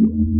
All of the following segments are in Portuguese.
todos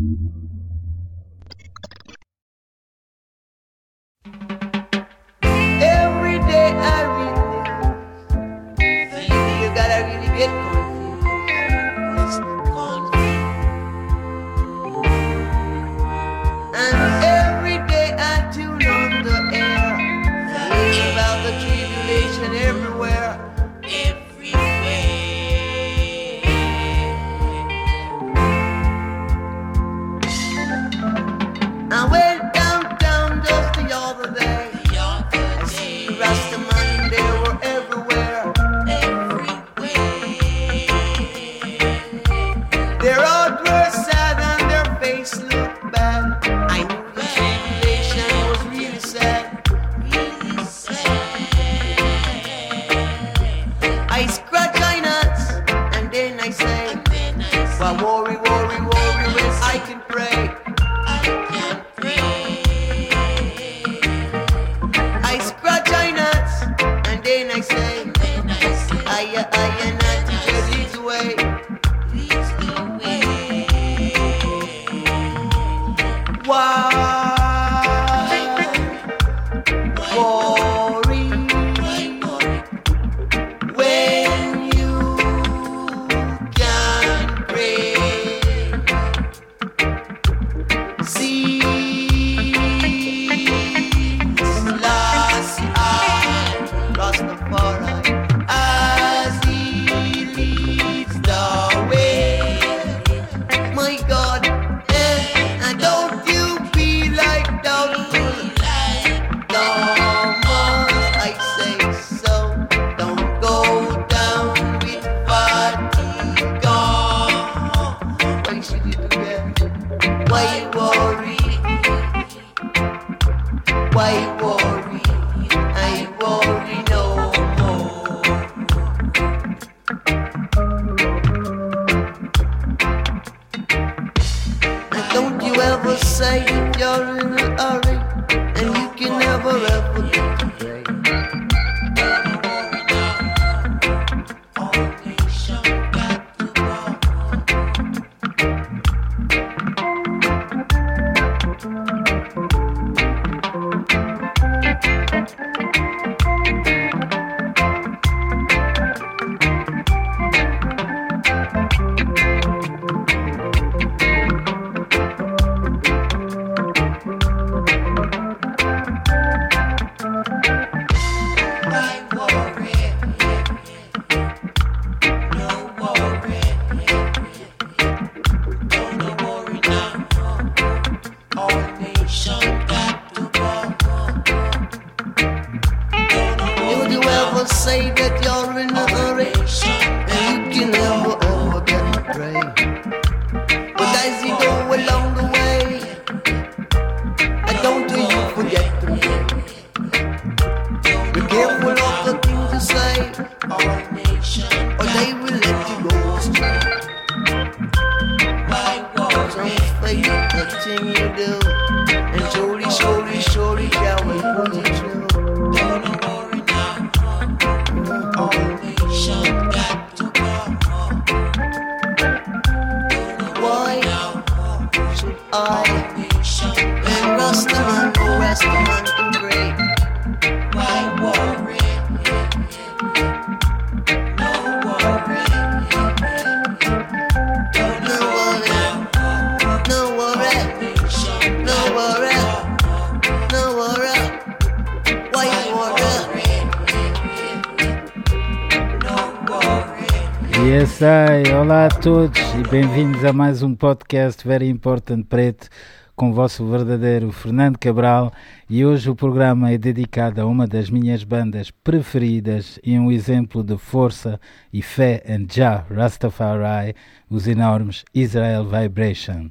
bem-vindos a mais um podcast Very Important Preto com o vosso verdadeiro Fernando Cabral e hoje o programa é dedicado a uma das minhas bandas preferidas e um exemplo de força e fé em Jah Rastafari, os enormes Israel Vibration.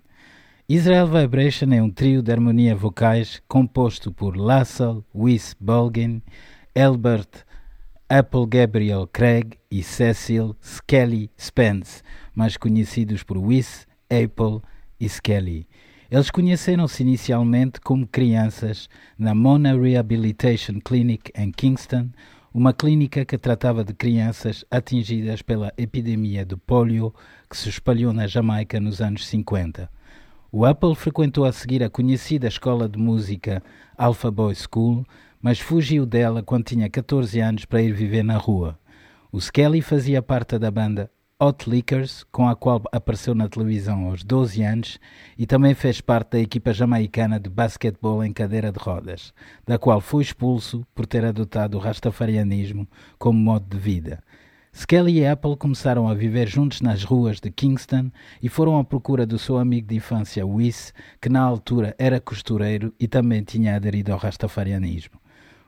Israel Vibration é um trio de harmonia vocais composto por Lassell Wyss Bulgin, Elbert Apple Gabriel Craig e Cecil Skelly Spence, mais conhecidos por Wyss, Apple e Skelly. Eles conheceram-se inicialmente como crianças na Mona Rehabilitation Clinic em Kingston, uma clínica que tratava de crianças atingidas pela epidemia de polio que se espalhou na Jamaica nos anos 50. O Apple frequentou a seguir a conhecida escola de música Alpha Boy School, mas fugiu dela quando tinha 14 anos para ir viver na rua. O Skelly fazia parte da banda Hot Lickers, com a qual apareceu na televisão aos 12 anos, e também fez parte da equipa jamaicana de basquetebol em cadeira de rodas, da qual foi expulso por ter adotado o rastafarianismo como modo de vida. Skelly e Apple começaram a viver juntos nas ruas de Kingston e foram à procura do seu amigo de infância, Whis, que na altura era costureiro e também tinha aderido ao rastafarianismo.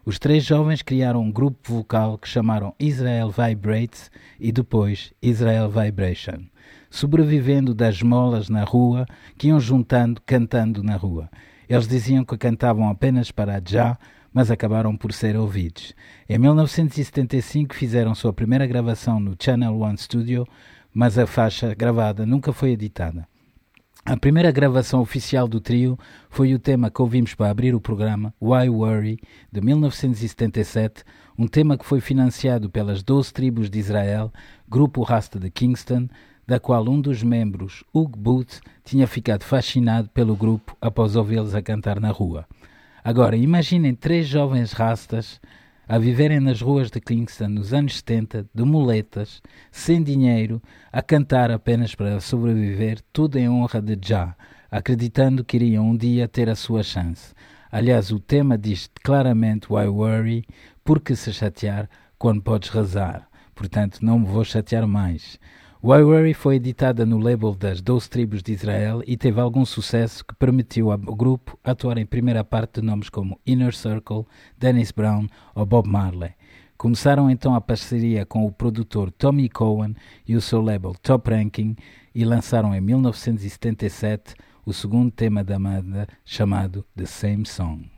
Os três jovens criaram um grupo vocal que chamaram Israel Vibrates e depois Israel Vibration, sobrevivendo das molas na rua que iam juntando cantando na rua. Eles diziam que cantavam apenas para já, mas acabaram por ser ouvidos. Em 1975 fizeram sua primeira gravação no Channel One Studio, mas a faixa gravada nunca foi editada. A primeira gravação oficial do trio foi o tema que ouvimos para abrir o programa, Why Worry, de 1977, um tema que foi financiado pelas 12 tribos de Israel, grupo rasta de Kingston, da qual um dos membros, Hugh Booth, tinha ficado fascinado pelo grupo após ouvi-los a cantar na rua. Agora, imaginem três jovens rastas a viverem nas ruas de Kingston nos anos 70, de muletas, sem dinheiro, a cantar apenas para sobreviver, tudo em honra de Jah, acreditando que iriam um dia ter a sua chance. Aliás, o tema diz claramente Why worry? Por que se chatear quando podes rezar? Portanto, não me vou chatear mais. Worry foi editada no label das 12 tribos de Israel e teve algum sucesso que permitiu ao grupo atuar em primeira parte de nomes como Inner Circle, Dennis Brown ou Bob Marley. Começaram então a parceria com o produtor Tommy Cohen e o seu label Top Ranking e lançaram em 1977 o segundo tema da banda chamado The Same Song.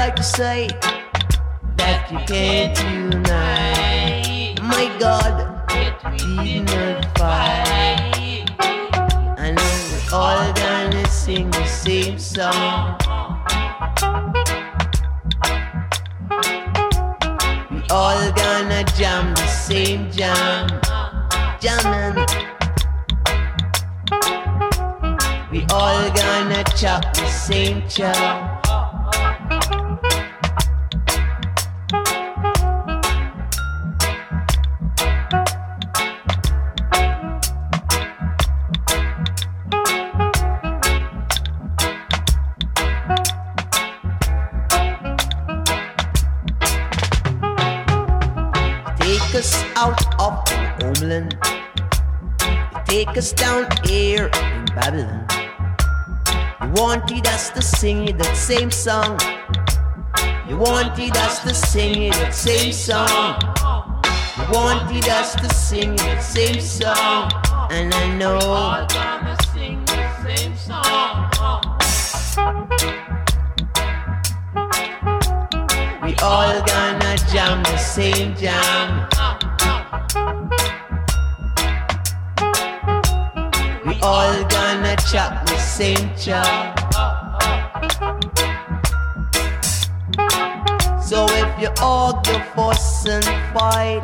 Right to say that you can't unite. My God, did not fight. I know we're all gonna sing the same song. We all gonna jam the same jam, jamming. We all gonna chop the same chop. Take us down here in Babylon. You wanted us to sing that same song. You wanted us to sing that same song. You wanted us to sing that same song. And I know. All gonna sing the same song. We all gonna jam the same jam. All gonna chop the same chop. So if you argue, fuss and fight,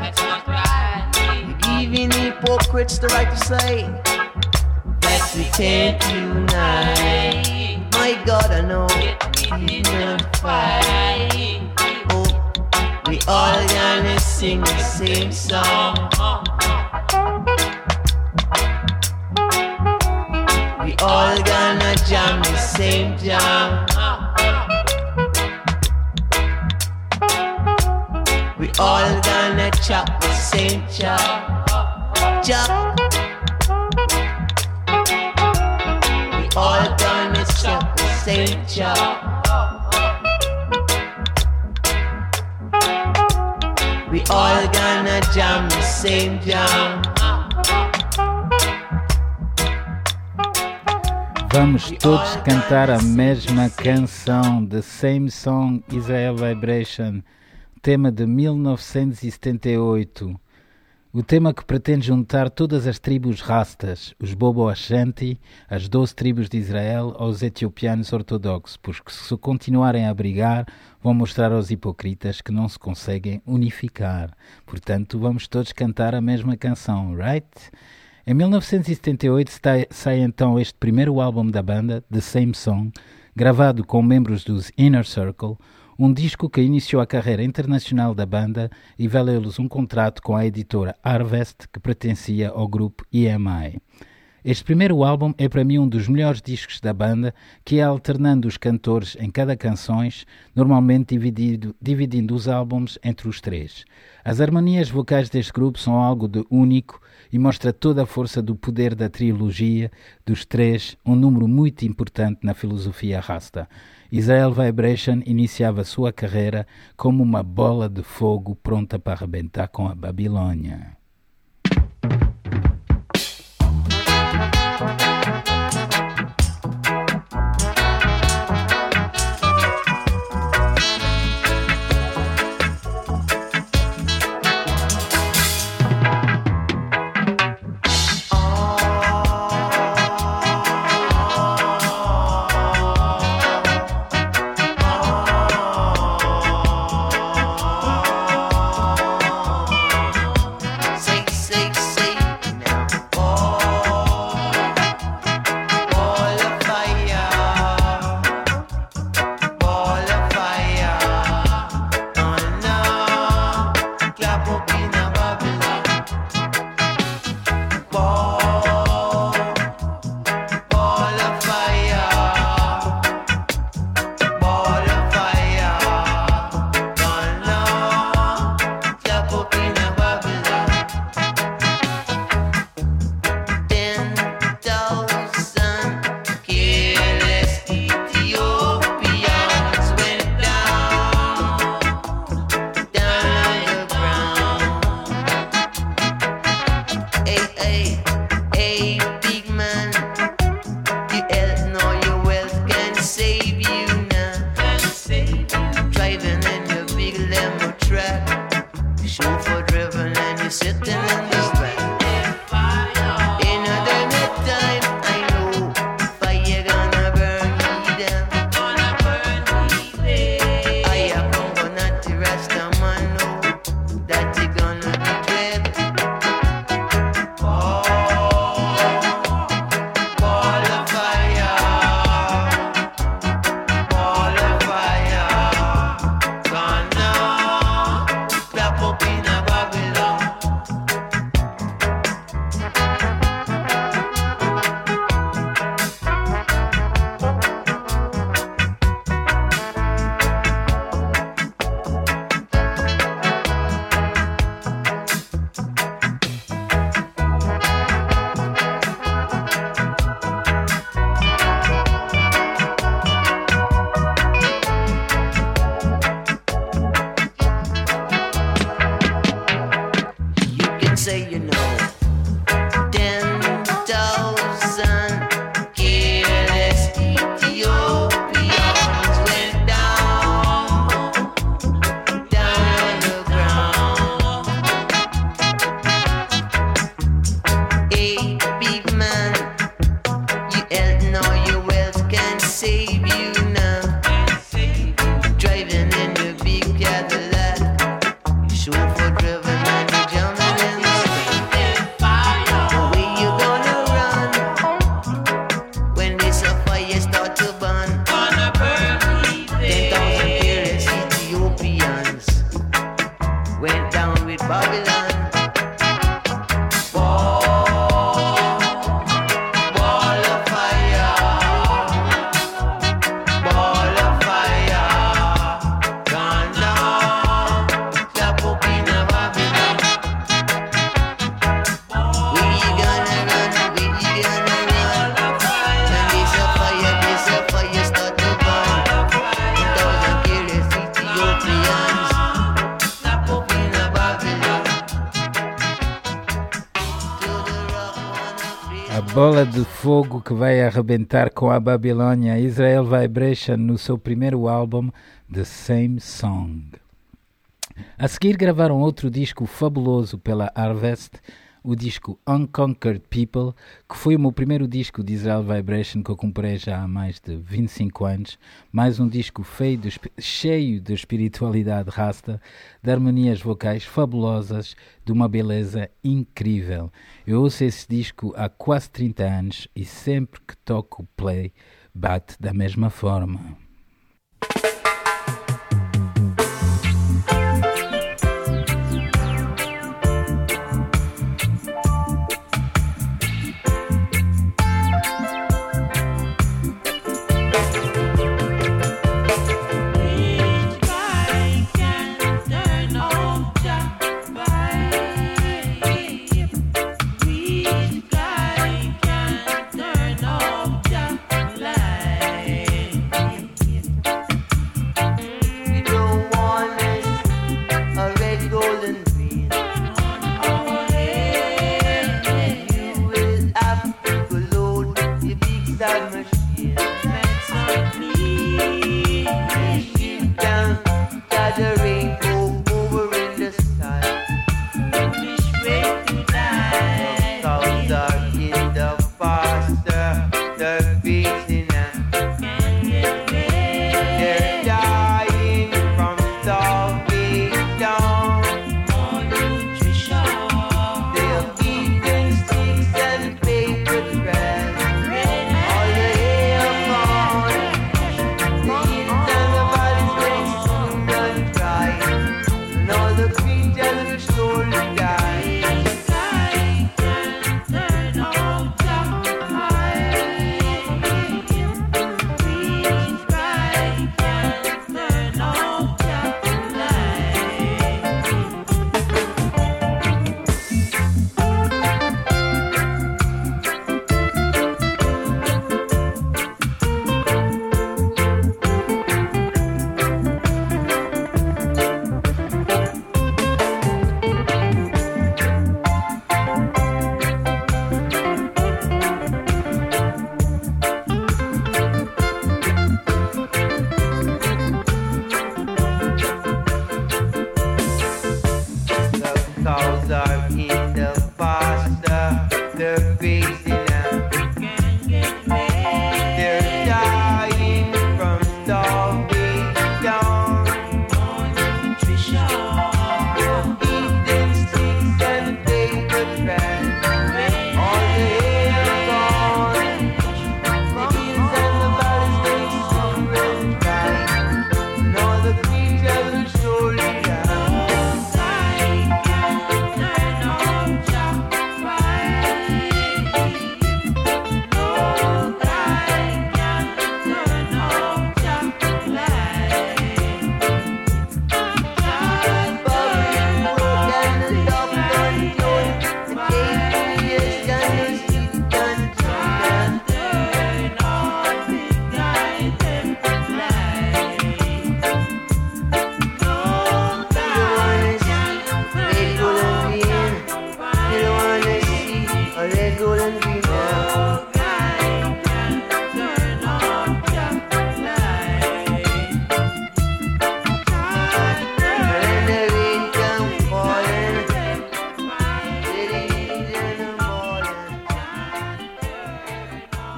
you're giving hypocrites the right to say that we can't unite. My God, I know we can fight. Oh, we all gonna sing the same song. All gonna jam the same jam. We all gonna chop the same chop. Chop. We all gonna chop the same chop. We all gonna jam the same jam. Vamos todos cantar a mesma canção, The Same Song Israel Vibration, tema de 1978. O tema que pretende juntar todas as tribos rastas, os Bobo Ashanti, as 12 tribos de Israel, aos etiopianos ortodoxos, porque se continuarem a brigar, vão mostrar aos hipocritas que não se conseguem unificar. Portanto, vamos todos cantar a mesma canção, right? Em 1978 sai então este primeiro álbum da banda, The Same Song, gravado com membros dos Inner Circle, um disco que iniciou a carreira internacional da banda e valeu-lhes um contrato com a editora Harvest, que pertencia ao grupo EMI. Este primeiro álbum é para mim um dos melhores discos da banda, que é alternando os cantores em cada canções, normalmente dividido, dividindo os álbuns entre os três. As harmonias vocais deste grupo são algo de único e mostra toda a força do poder da trilogia dos três, um número muito importante na filosofia rasta. Israel Vibration iniciava sua carreira como uma bola de fogo pronta para arrebentar com a Babilônia. Bola de fogo que vai arrebentar com a Babilônia, Israel Vibration no seu primeiro álbum, The Same Song. A seguir gravaram outro disco fabuloso pela Harvest, o disco Unconquered People, que foi o meu primeiro disco de Israel Vibration que eu comprei já há mais de 25 anos. Mais um disco feio de, cheio de espiritualidade rasta, de harmonias vocais fabulosas, de uma beleza incrível. Eu ouço esse disco há quase 30 anos e sempre que toco play, bate da mesma forma.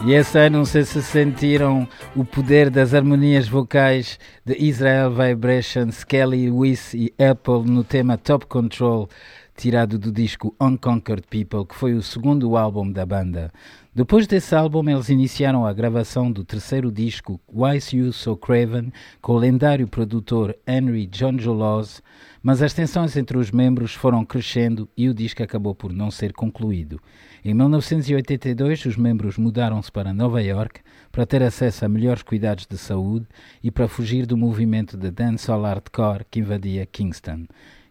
E esse ano, não sei se sentiram o poder das harmonias vocais de Israel Vibration, Skelly, Wiss e Apple no tema Top Control, tirado do disco Unconquered People, que foi o segundo álbum da banda. Depois desse álbum, eles iniciaram a gravação do terceiro disco, Why You So Craven, com o lendário produtor Henry John Laws, mas as tensões entre os membros foram crescendo e o disco acabou por não ser concluído. Em 1982, os membros mudaram-se para Nova York para ter acesso a melhores cuidados de saúde e para fugir do movimento de dancehall hardcore que invadia Kingston.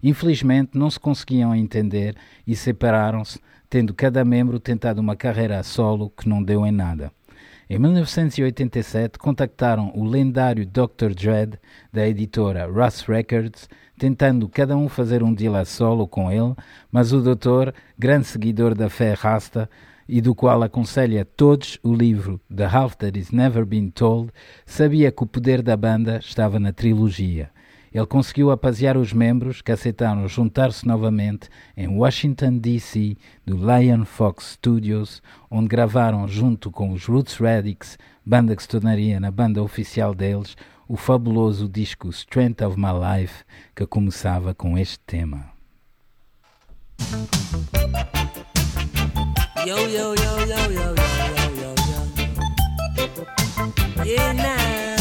Infelizmente, não se conseguiam entender e separaram-se, tendo cada membro tentado uma carreira a solo que não deu em nada. Em 1987, contactaram o lendário Dr. Dredd da editora Russ Records, tentando cada um fazer um deal a solo com ele, mas o Dr., grande seguidor da fé rasta, e do qual aconselha a todos o livro The Half That Is Never Been Told, sabia que o poder da banda estava na trilogia. Ele conseguiu apaziar os membros que aceitaram juntar-se novamente em Washington, D.C., do Lion Fox Studios, onde gravaram, junto com os Roots Radix, banda que se tornaria na banda oficial deles, o fabuloso disco Strength of My Life, que começava com este tema. Yo, yo, yo, yo, yo, yo, yo, yo. Yeah.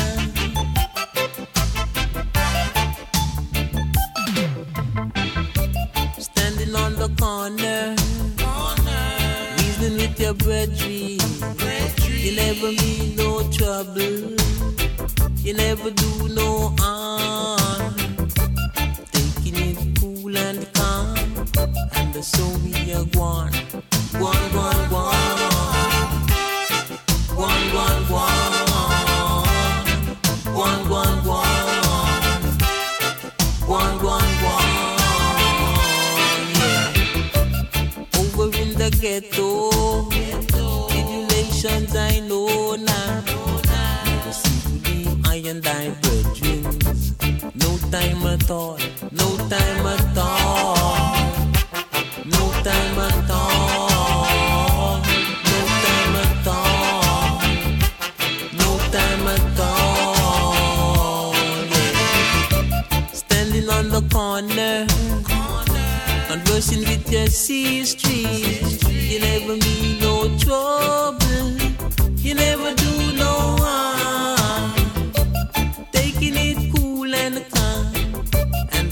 your tree. You'll never meet no trouble. You'll never do no harm. Taking it cool and calm. And so we are one. One, one, one. One, one, one. One, one, one. One, one, one. Yeah. Over in the ghetto. and I were dreams. No time at all.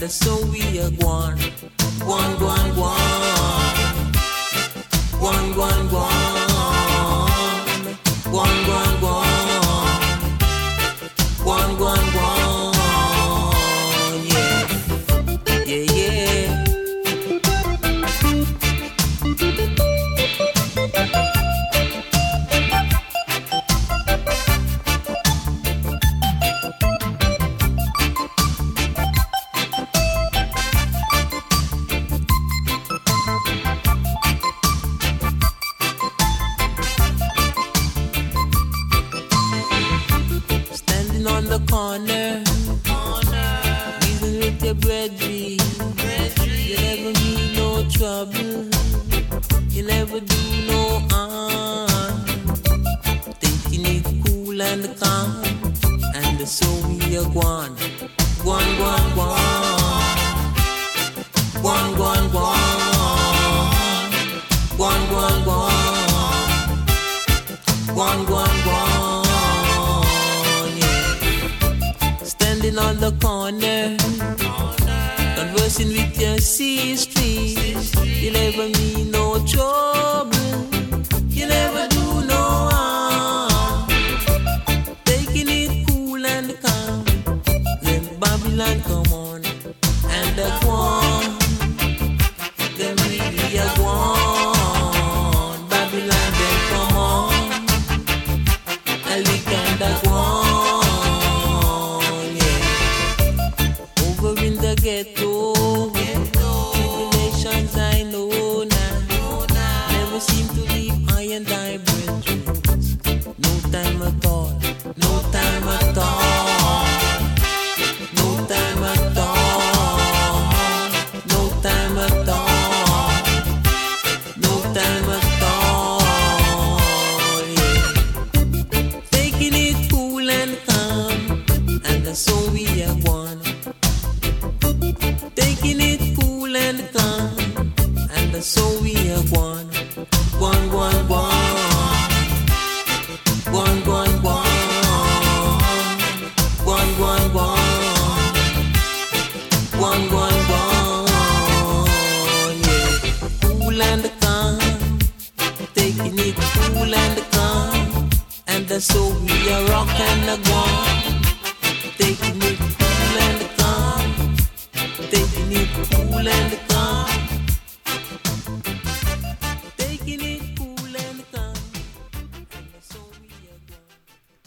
so we are one, one, one.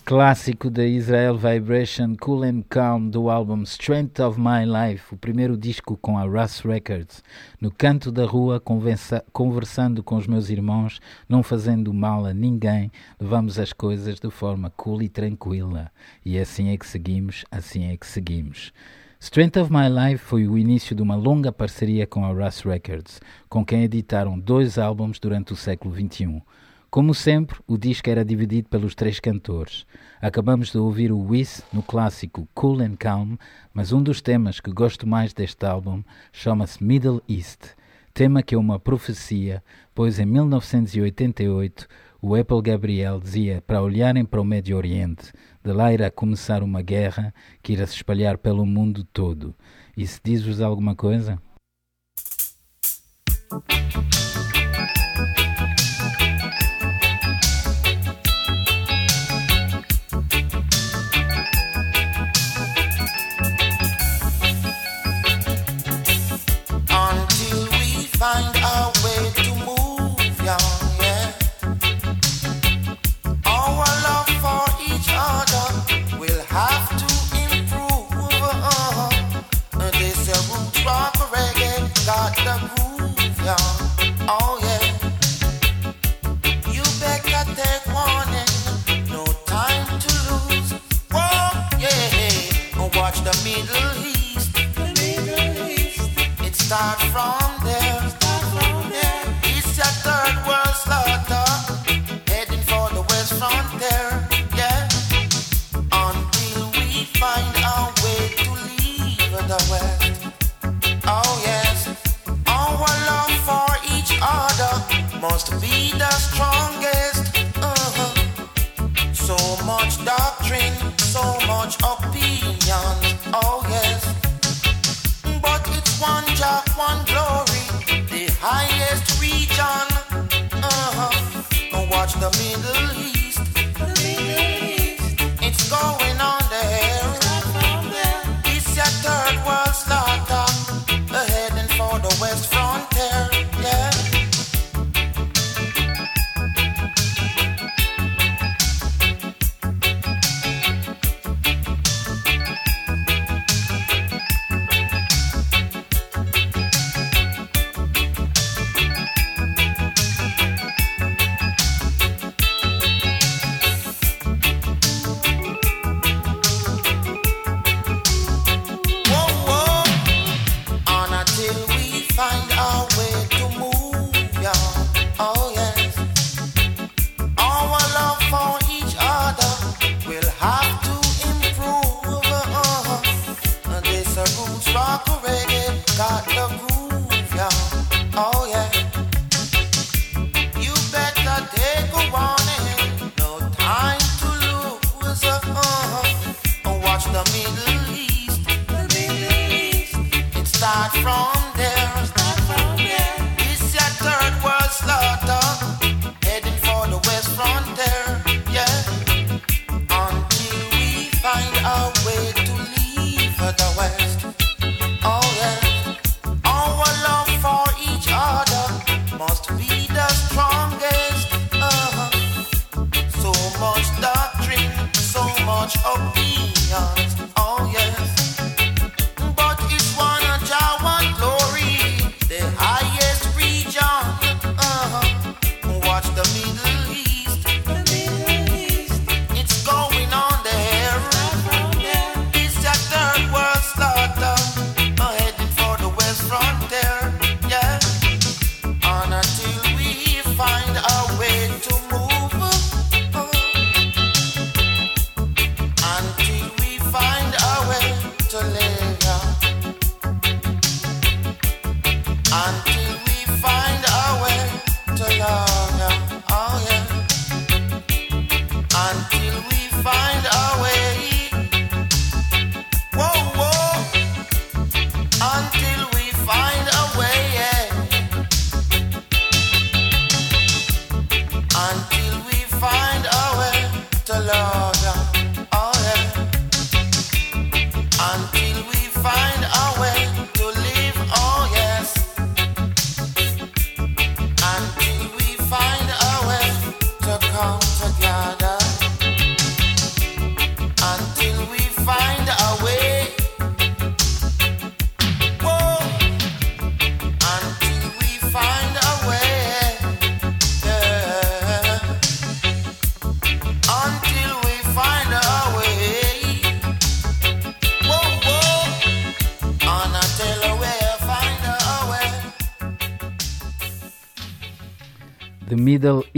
Clássico da Israel Vibration Cool and Calm do álbum Strength of My Life, o primeiro disco com a Russ Records. No canto da rua, conversa, conversando com os meus irmãos, não fazendo mal a ninguém, levamos as coisas de forma cool e tranquila. E assim é que seguimos, assim é que seguimos. Strength of My Life foi o início de uma longa parceria com a Russ Records, com quem editaram dois álbuns durante o século XXI. Como sempre, o disco era dividido pelos três cantores. Acabamos de ouvir o Wiz no clássico Cool and Calm, mas um dos temas que gosto mais deste álbum chama-se Middle East, tema que é uma profecia, pois em 1988 o Apple Gabriel dizia para olharem para o Médio Oriente, de lá irá começar uma guerra que irá se espalhar pelo mundo todo. Isso diz-vos alguma coisa?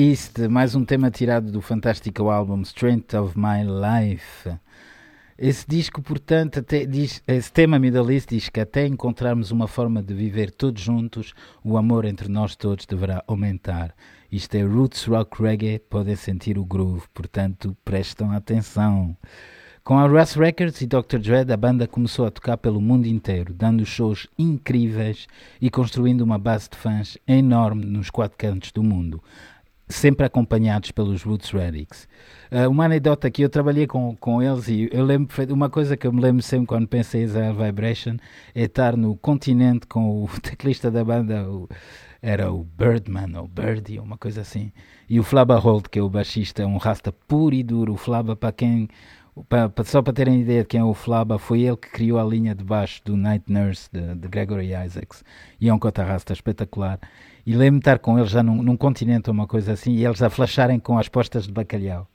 East, mais um tema tirado do fantástico álbum Strength of My Life. Esse disco, portanto, até diz, esse tema Middle East diz que até encontrarmos uma forma de viver todos juntos, o amor entre nós todos deverá aumentar. Isto é Roots Rock Reggae, podem sentir o groove, portanto, prestam atenção. Com a Russ Records e Dr. Dread, a banda começou a tocar pelo mundo inteiro, dando shows incríveis e construindo uma base de fãs enorme nos quatro cantos do mundo, sempre acompanhados pelos Roots Radics. Uh, uma anedota que eu trabalhei com, com eles e eu lembro uma coisa que eu me lembro sempre quando pensei em Israel Vibration é estar no continente com o teclista da banda, o, era o Birdman ou Birdie, uma coisa assim, e o Flaba Holt, que é o baixista, um rasta puro e duro. O Flaba, para quem só para terem ideia de quem é o Flaba, foi ele que criou a linha de baixo do Night Nurse de, de Gregory Isaacs e é um cotarrasta espetacular. E lembro-me estar com eles já num, num continente ou uma coisa assim e eles a flasharem com as postas de bacalhau.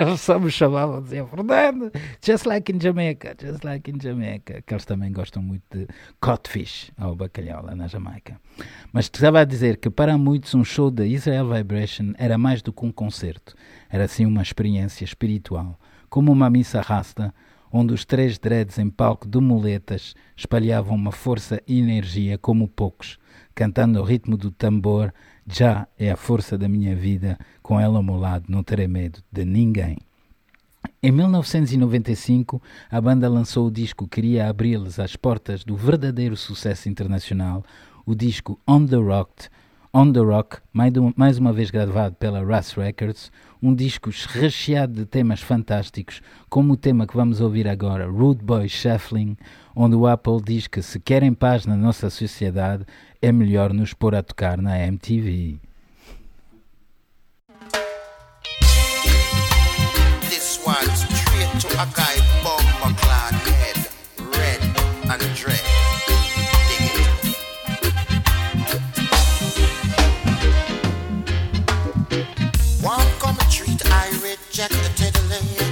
eles só me chamavam, diziam Fernando, just like in Jamaica, just like in Jamaica. Que eles também gostam muito de codfish, ou bacalhau lá na Jamaica. Mas estava a dizer que para muitos um show da Israel Vibration era mais do que um concerto, era sim uma experiência espiritual como uma missa rasta, onde os três dreads em palco de muletas espalhavam uma força e energia como poucos, cantando ao ritmo do tambor, já é a força da minha vida, com ela ao meu lado não terei medo de ninguém. Em 1995, a banda lançou o disco que queria abrir-lhes as portas do verdadeiro sucesso internacional, o disco On The Rock, On The Rock, mais uma vez gravado pela Russ Records, um disco recheado de temas fantásticos, como o tema que vamos ouvir agora, Rude Boy Shuffling, onde o Apple diz que se querem paz na nossa sociedade, é melhor nos pôr a tocar na MTV. This one's to a guy bomber clad head, red and dread. reject the.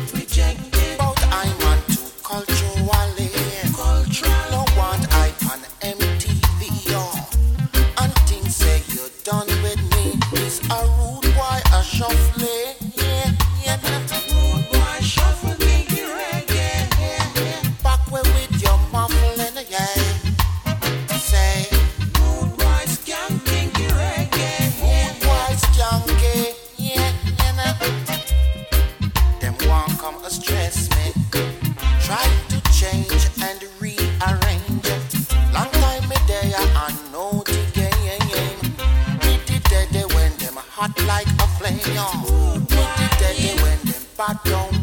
Boy, hot like a flame. Put it deadly when them bad down.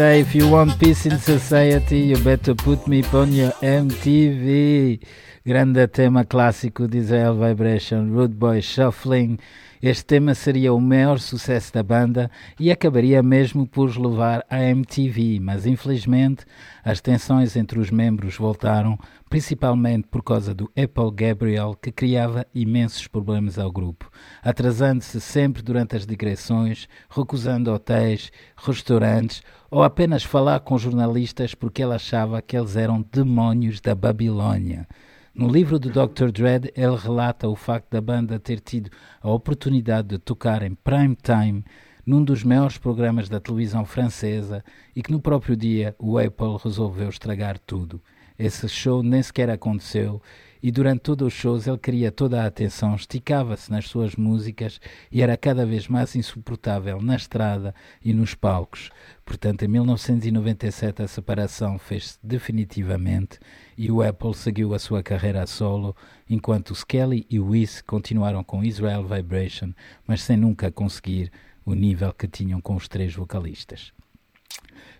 Yes, if you want peace in society, you better put me on your MTV. Grande tema clássico de Israel Vibration, Rude Boy Shuffling. Este tema seria o maior sucesso da banda e acabaria mesmo por levar à MTV, mas infelizmente as tensões entre os membros voltaram, principalmente por causa do Apple Gabriel, que criava imensos problemas ao grupo, atrasando-se sempre durante as digressões, recusando hotéis, restaurantes ou apenas falar com jornalistas porque ele achava que eles eram demónios da Babilônia. No livro do Dr. Dread, ele relata o facto da banda ter tido a oportunidade de tocar em prime time num dos maiores programas da televisão francesa e que no próprio dia o Apple resolveu estragar tudo. Esse show nem sequer aconteceu e durante todos os shows ele queria toda a atenção, esticava-se nas suas músicas e era cada vez mais insuportável na estrada e nos palcos. Portanto, em 1997 a separação fez-se definitivamente e o Apple seguiu a sua carreira a solo, enquanto Skelly e Wiz continuaram com Israel Vibration, mas sem nunca conseguir o nível que tinham com os três vocalistas.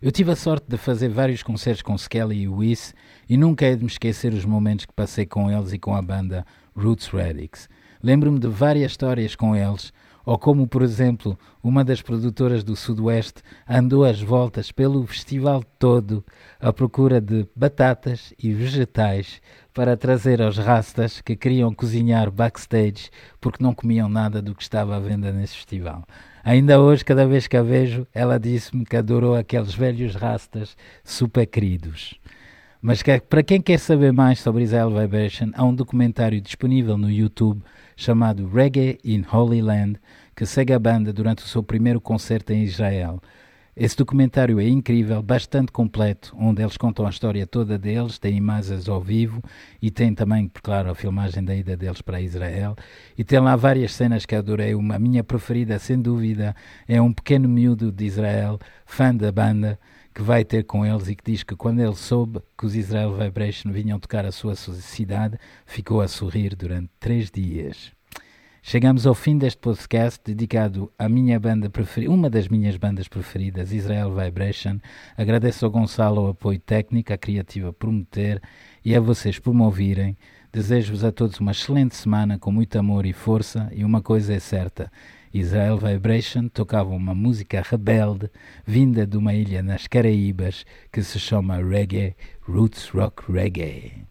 Eu tive a sorte de fazer vários concertos com Skelly e Wiz e nunca hei de me esquecer os momentos que passei com eles e com a banda Roots Radix. Lembro-me de várias histórias com eles, ou como, por exemplo, uma das produtoras do Sudoeste andou às voltas pelo festival todo à procura de batatas e vegetais para trazer aos rastas que queriam cozinhar backstage porque não comiam nada do que estava à venda nesse festival. Ainda hoje, cada vez que a vejo, ela disse-me que adorou aqueles velhos rastas super queridos. Mas que, para quem quer saber mais sobre Israel Vibration, há um documentário disponível no YouTube chamado Reggae in Holy Land, que segue a banda durante o seu primeiro concerto em Israel. Esse documentário é incrível, bastante completo, onde eles contam a história toda deles, tem imagens ao vivo e tem também, claro, a filmagem da ida deles para Israel. E tem lá várias cenas que adorei. Uma, minha preferida, sem dúvida, é um pequeno miúdo de Israel, fã da banda, que vai ter com eles e que diz que quando ele soube que os Israel Vibration vinham tocar a sua cidade, ficou a sorrir durante três dias. Chegamos ao fim deste podcast dedicado à minha banda preferida, uma das minhas bandas preferidas, Israel Vibration. Agradeço ao Gonçalo o apoio técnico, a criativa Prometer e a vocês por me ouvirem. Desejo-vos a todos uma excelente semana com muito amor e força. E uma coisa é certa: Israel Vibration tocava uma música rebelde vinda de uma ilha nas Caraíbas que se chama Reggae, Roots Rock Reggae.